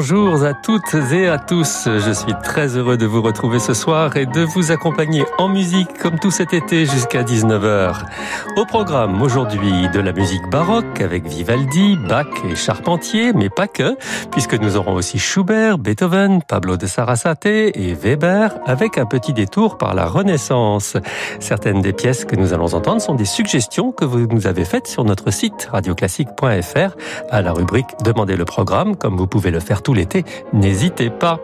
Bonjour à toutes et à tous. Je suis très heureux de vous retrouver ce soir et de vous accompagner en musique comme tout cet été jusqu'à 19h. Au programme aujourd'hui de la musique baroque avec Vivaldi, Bach et Charpentier, mais pas que, puisque nous aurons aussi Schubert, Beethoven, Pablo de Sarasate et Weber avec un petit détour par la Renaissance. Certaines des pièces que nous allons entendre sont des suggestions que vous nous avez faites sur notre site radioclassique.fr à la rubrique Demandez le programme, comme vous pouvez le faire l'été, n'hésitez pas.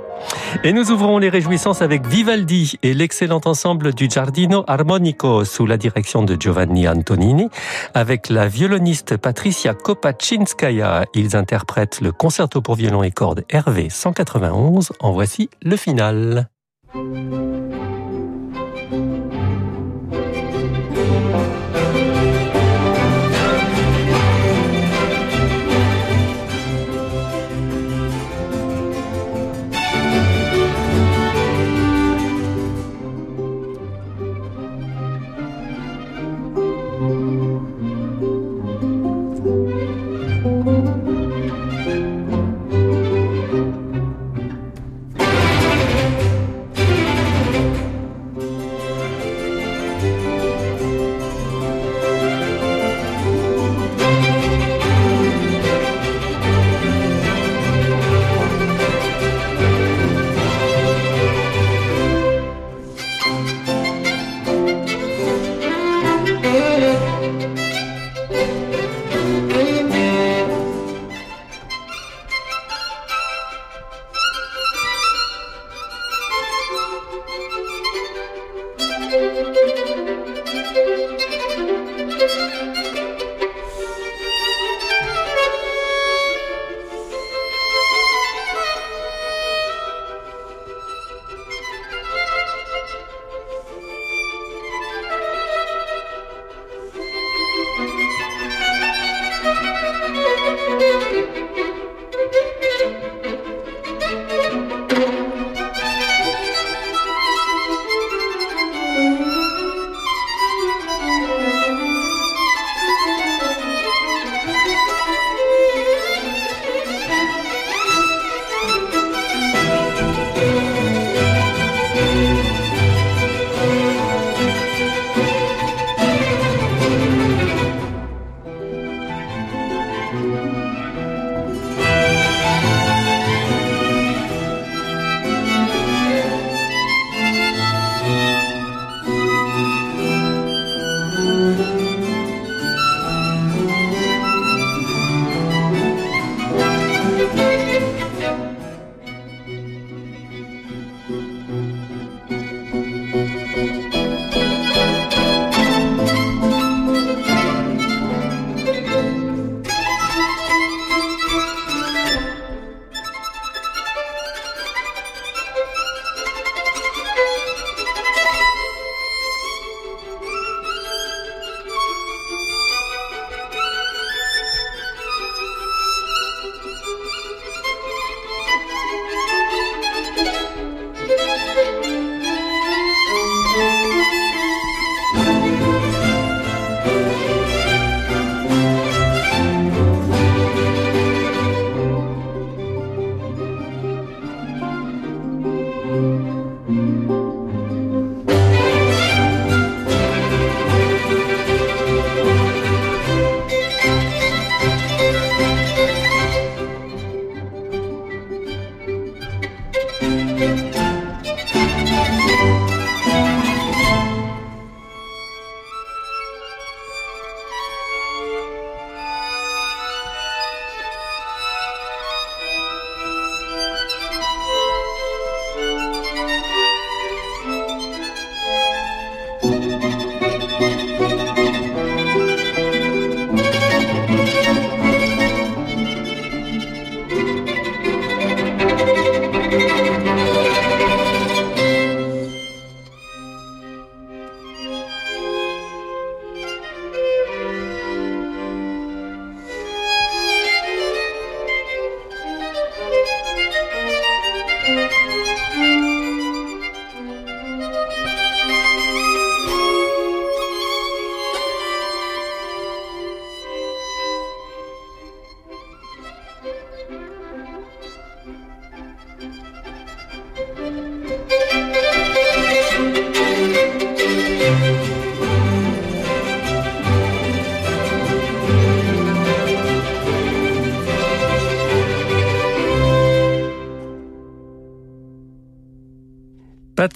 Et nous ouvrons les réjouissances avec Vivaldi et l'excellent ensemble du Giardino Armonico sous la direction de Giovanni Antonini. Avec la violoniste Patricia Kopachinskaya, ils interprètent le concerto pour violon et cordes Hervé 191. En voici le final.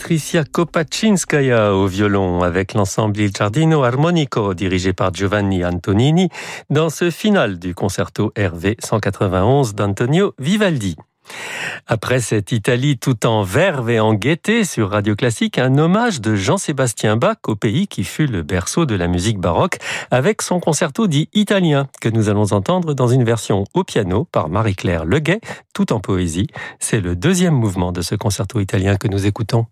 Patricia Kopaczynskaya au violon avec l'ensemble Il Giardino Armonico dirigé par Giovanni Antonini dans ce final du concerto RV 191 d'Antonio Vivaldi. Après cette Italie tout en verve et en gaieté sur Radio Classique, un hommage de Jean-Sébastien Bach au pays qui fut le berceau de la musique baroque avec son concerto dit italien que nous allons entendre dans une version au piano par Marie-Claire Leguet, tout en poésie. C'est le deuxième mouvement de ce concerto italien que nous écoutons.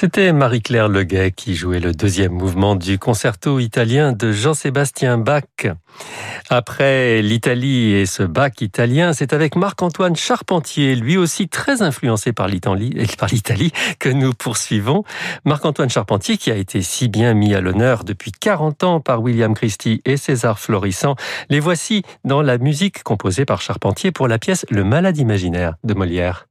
C'était Marie-Claire Leguet qui jouait le deuxième mouvement du concerto italien de Jean-Sébastien Bach. Après l'Italie et ce Bach italien, c'est avec Marc-Antoine Charpentier, lui aussi très influencé par l'Italie, que nous poursuivons. Marc-Antoine Charpentier qui a été si bien mis à l'honneur depuis 40 ans par William Christie et César Florissant. Les voici dans la musique composée par Charpentier pour la pièce Le malade imaginaire de Molière.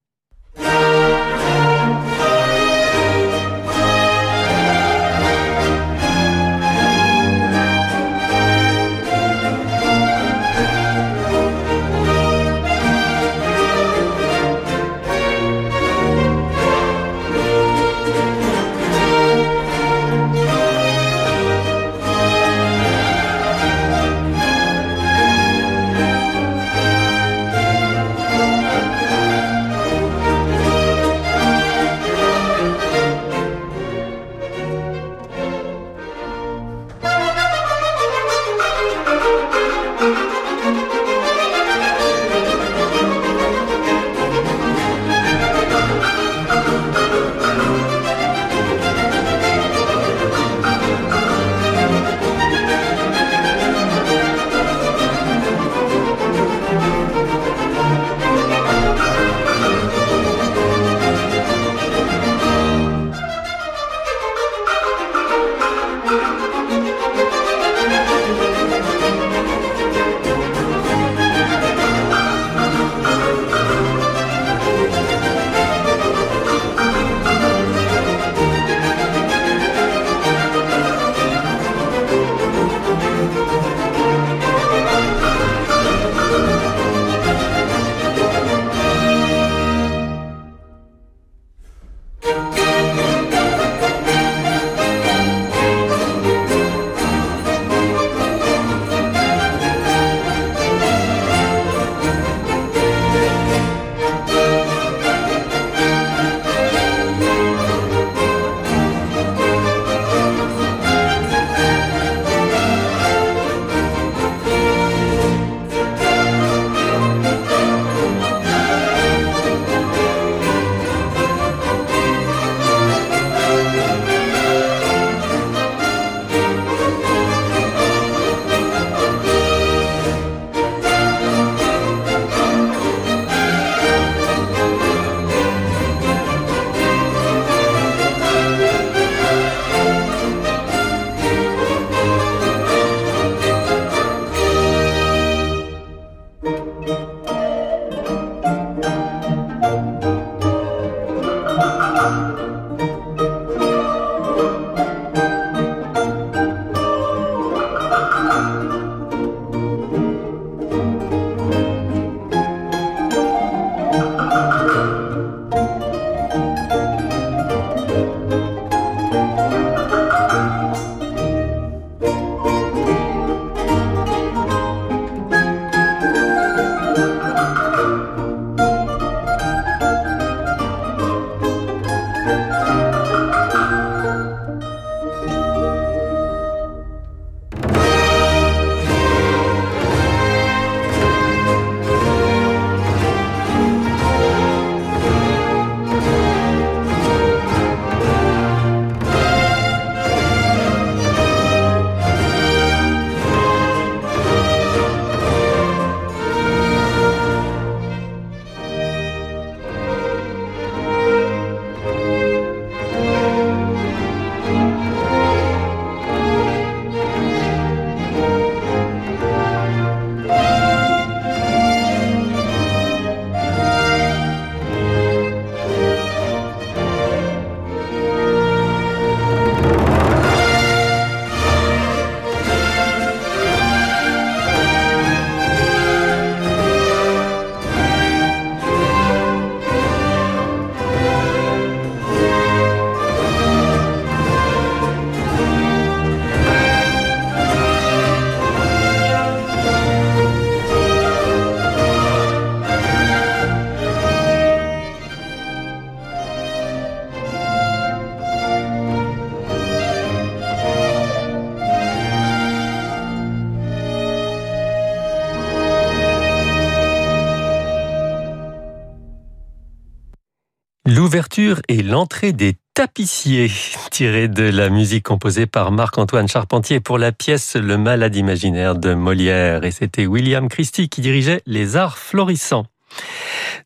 L'ouverture et l'entrée des tapissiers, tiré de la musique composée par Marc-Antoine Charpentier pour la pièce Le malade imaginaire de Molière. Et c'était William Christie qui dirigeait les arts florissants.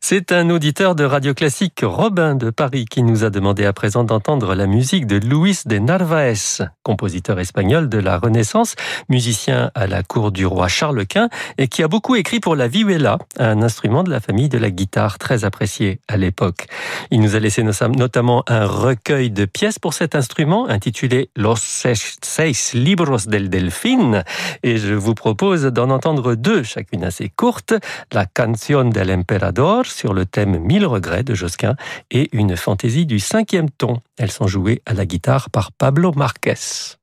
C'est un auditeur de Radio Classique, Robin de Paris, qui nous a demandé à présent d'entendre la musique de Luis de Narvaez, compositeur espagnol de la Renaissance, musicien à la cour du roi Charles Quint et qui a beaucoup écrit pour la vihuela, un instrument de la famille de la guitare très apprécié à l'époque. Il nous a laissé notamment un recueil de pièces pour cet instrument intitulé Los seis libros del delfín et je vous propose d'en entendre deux, chacune assez courte, la Canción del Emperador sur le thème Mille regrets de Josquin et une fantaisie du cinquième ton. Elles sont jouées à la guitare par Pablo Marquez.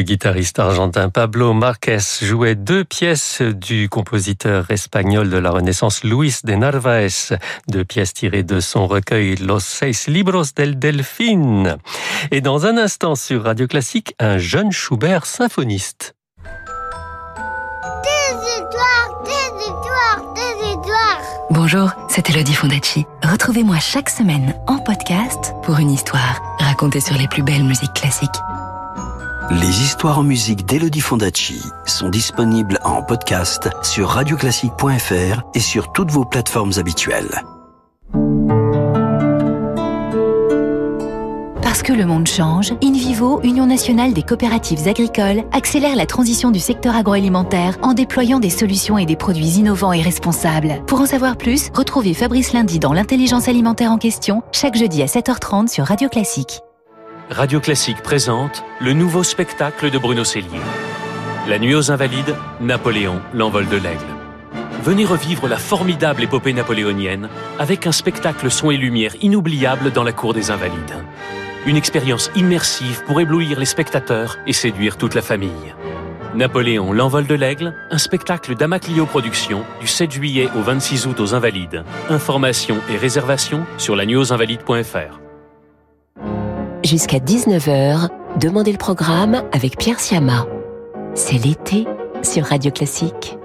Le guitariste argentin Pablo Marquez jouait deux pièces du compositeur espagnol de la Renaissance Luis de Narvaez, deux pièces tirées de son recueil Los seis libros del Delfín. Et dans un instant sur Radio Classique, un jeune Schubert symphoniste. Des étoiles, des étoiles, des étoiles. Bonjour, c'est Elodie Fondacci. Retrouvez-moi chaque semaine en podcast pour une histoire racontée sur les plus belles musiques classiques. Les histoires en musique d'Elodie Fondacci sont disponibles en podcast sur radioclassique.fr et sur toutes vos plateformes habituelles. Parce que le monde change, InVivo, Union nationale des coopératives agricoles, accélère la transition du secteur agroalimentaire en déployant des solutions et des produits innovants et responsables. Pour en savoir plus, retrouvez Fabrice Lundi dans l'intelligence alimentaire en question, chaque jeudi à 7h30 sur Radio Classique. Radio Classique présente le nouveau spectacle de Bruno Cellier. La nuit aux Invalides, Napoléon, l'envol de l'aigle. Venez revivre la formidable épopée napoléonienne avec un spectacle son et lumière inoubliable dans la cour des Invalides. Une expérience immersive pour éblouir les spectateurs et séduire toute la famille. Napoléon, l'envol de l'aigle, un spectacle d'Amaclio Productions du 7 juillet au 26 août aux Invalides. Informations et réservations sur la-invalides.fr. Jusqu'à 19h, Demandez le programme avec Pierre Siama. C'est l'été sur Radio Classique.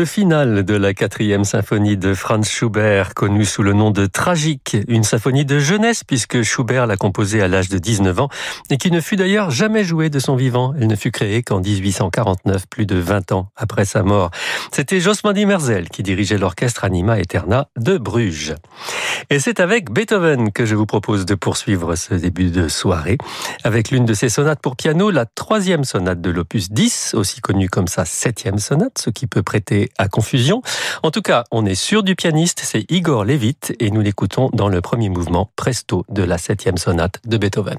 Le final de la quatrième symphonie de Franz Schubert, connue sous le nom de Tragique, une symphonie de jeunesse puisque Schubert l'a composée à l'âge de 19 ans et qui ne fut d'ailleurs jamais jouée de son vivant. Elle ne fut créée qu'en 1849, plus de 20 ans après sa mort. C'était Josmandi Merzel qui dirigeait l'orchestre Anima Eterna de Bruges. Et c'est avec Beethoven que je vous propose de poursuivre ce début de soirée avec l'une de ses sonates pour piano, la troisième sonate de l'opus 10, aussi connue comme sa septième sonate, ce qui peut prêter à confusion. En tout cas, on est sûr du pianiste, c'est Igor Levit et nous l'écoutons dans le premier mouvement Presto de la septième sonate de Beethoven.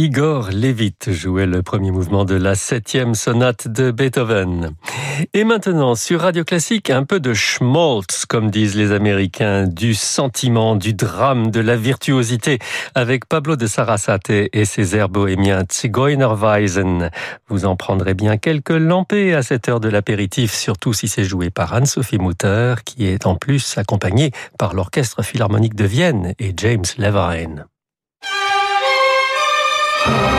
Igor Levit jouait le premier mouvement de la septième sonate de Beethoven. Et maintenant, sur Radio Classique, un peu de schmaltz, comme disent les Américains, du sentiment, du drame, de la virtuosité, avec Pablo de Sarasate et ses airs bohémiens Zigeunerweisen. Vous en prendrez bien quelques lampées à cette heure de l'apéritif, surtout si c'est joué par Anne-Sophie Mutter, qui est en plus accompagnée par l'Orchestre Philharmonique de Vienne et James Levine. Thank you.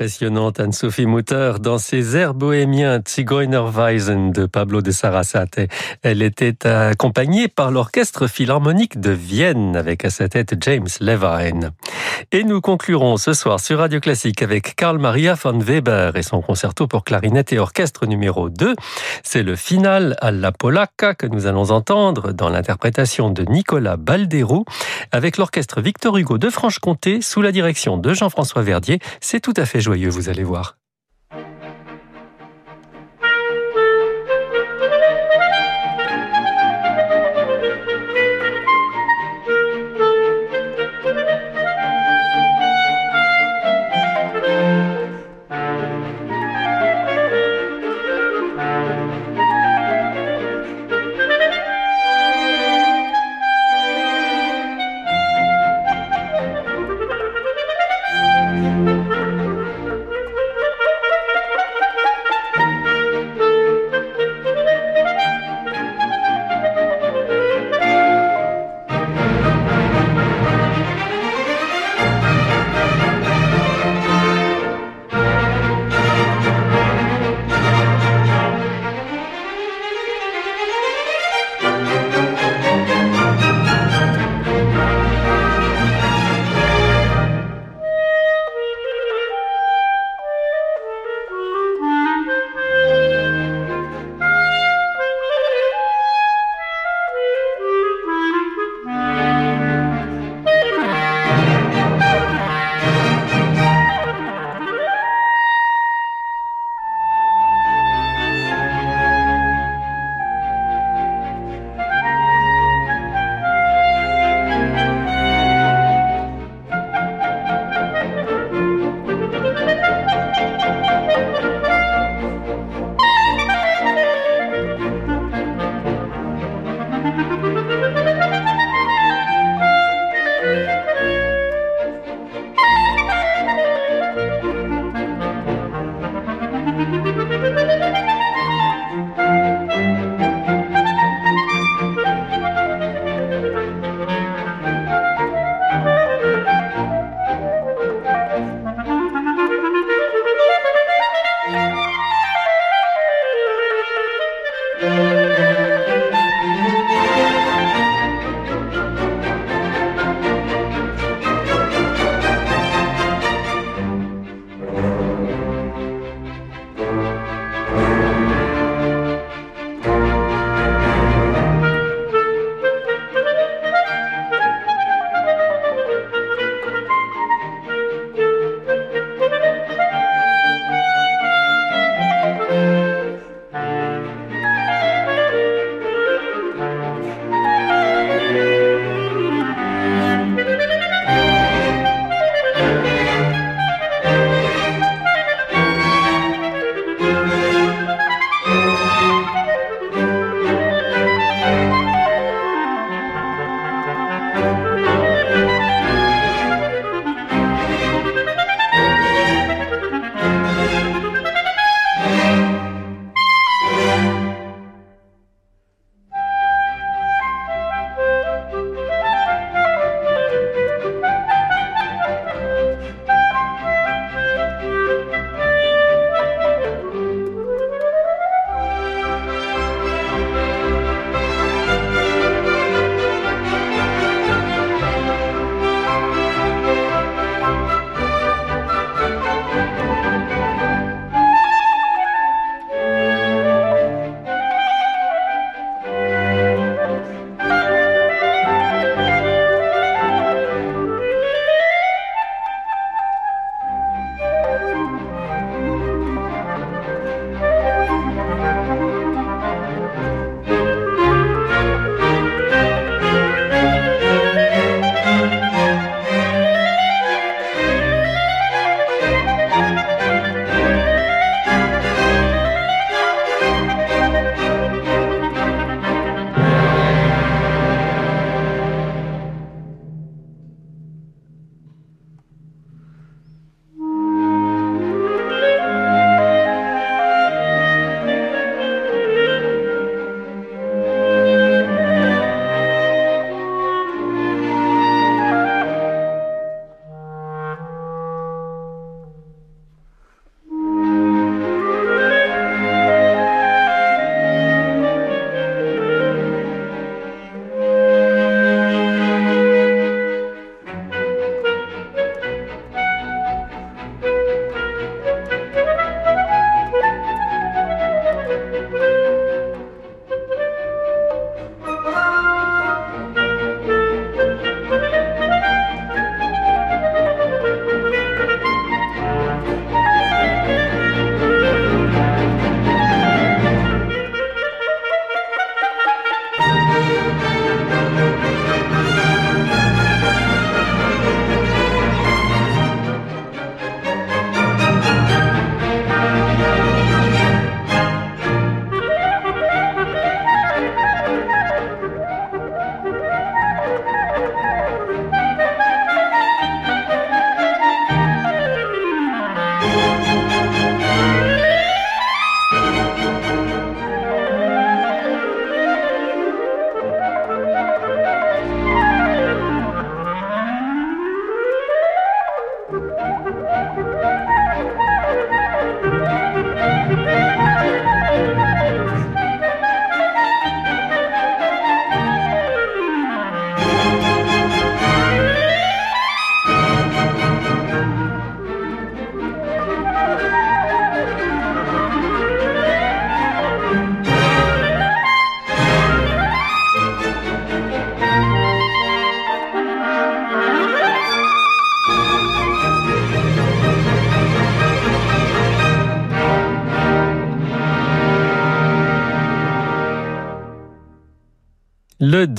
Impressionnante Anne-Sophie Mutter dans ses airs bohémiens Zigeunerweisen de Pablo de Sarasate. Elle était accompagnée par l'orchestre philharmonique de Vienne avec à sa tête James Levine. Et nous conclurons ce soir sur Radio Classique avec Karl Maria von Weber et son concerto pour clarinette et orchestre numéro 2. C'est le final à la polacca que nous allons entendre dans l'interprétation de Nicolas Balderou avec l'orchestre Victor Hugo de Franche-Comté sous la direction de Jean-François Verdier. C'est tout à fait joyeux, vous allez voir.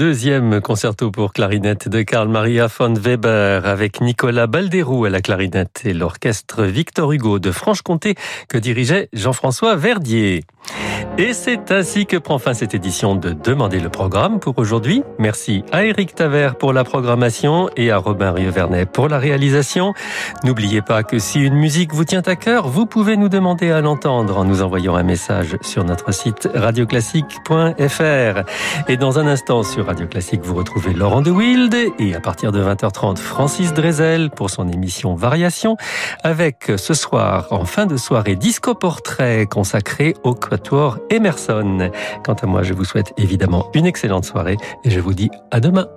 Deuxième concerto pour clarinette de Karl Maria von Weber avec Nicolas Balderou à la clarinette et l'orchestre Victor Hugo de Franche-Comté que dirigeait Jean-François Verdier. Et c'est ainsi que prend fin cette édition de Demander le programme pour aujourd'hui. Merci à Eric Taver pour la programmation et à Robin Rieuvernet pour la réalisation. N'oubliez pas que si une musique vous tient à cœur, vous pouvez nous demander à l'entendre en nous envoyant un message sur notre site radioclassique.fr. Et dans un instant sur Radio Classique, vous retrouvez Laurent de Wild et à partir de 20h30, Francis Drezel pour son émission Variation avec ce soir, en fin de soirée, Disco Portrait consacré au Quatuor Emerson. Quant à moi, je vous souhaite évidemment une excellente soirée et je vous dis à demain.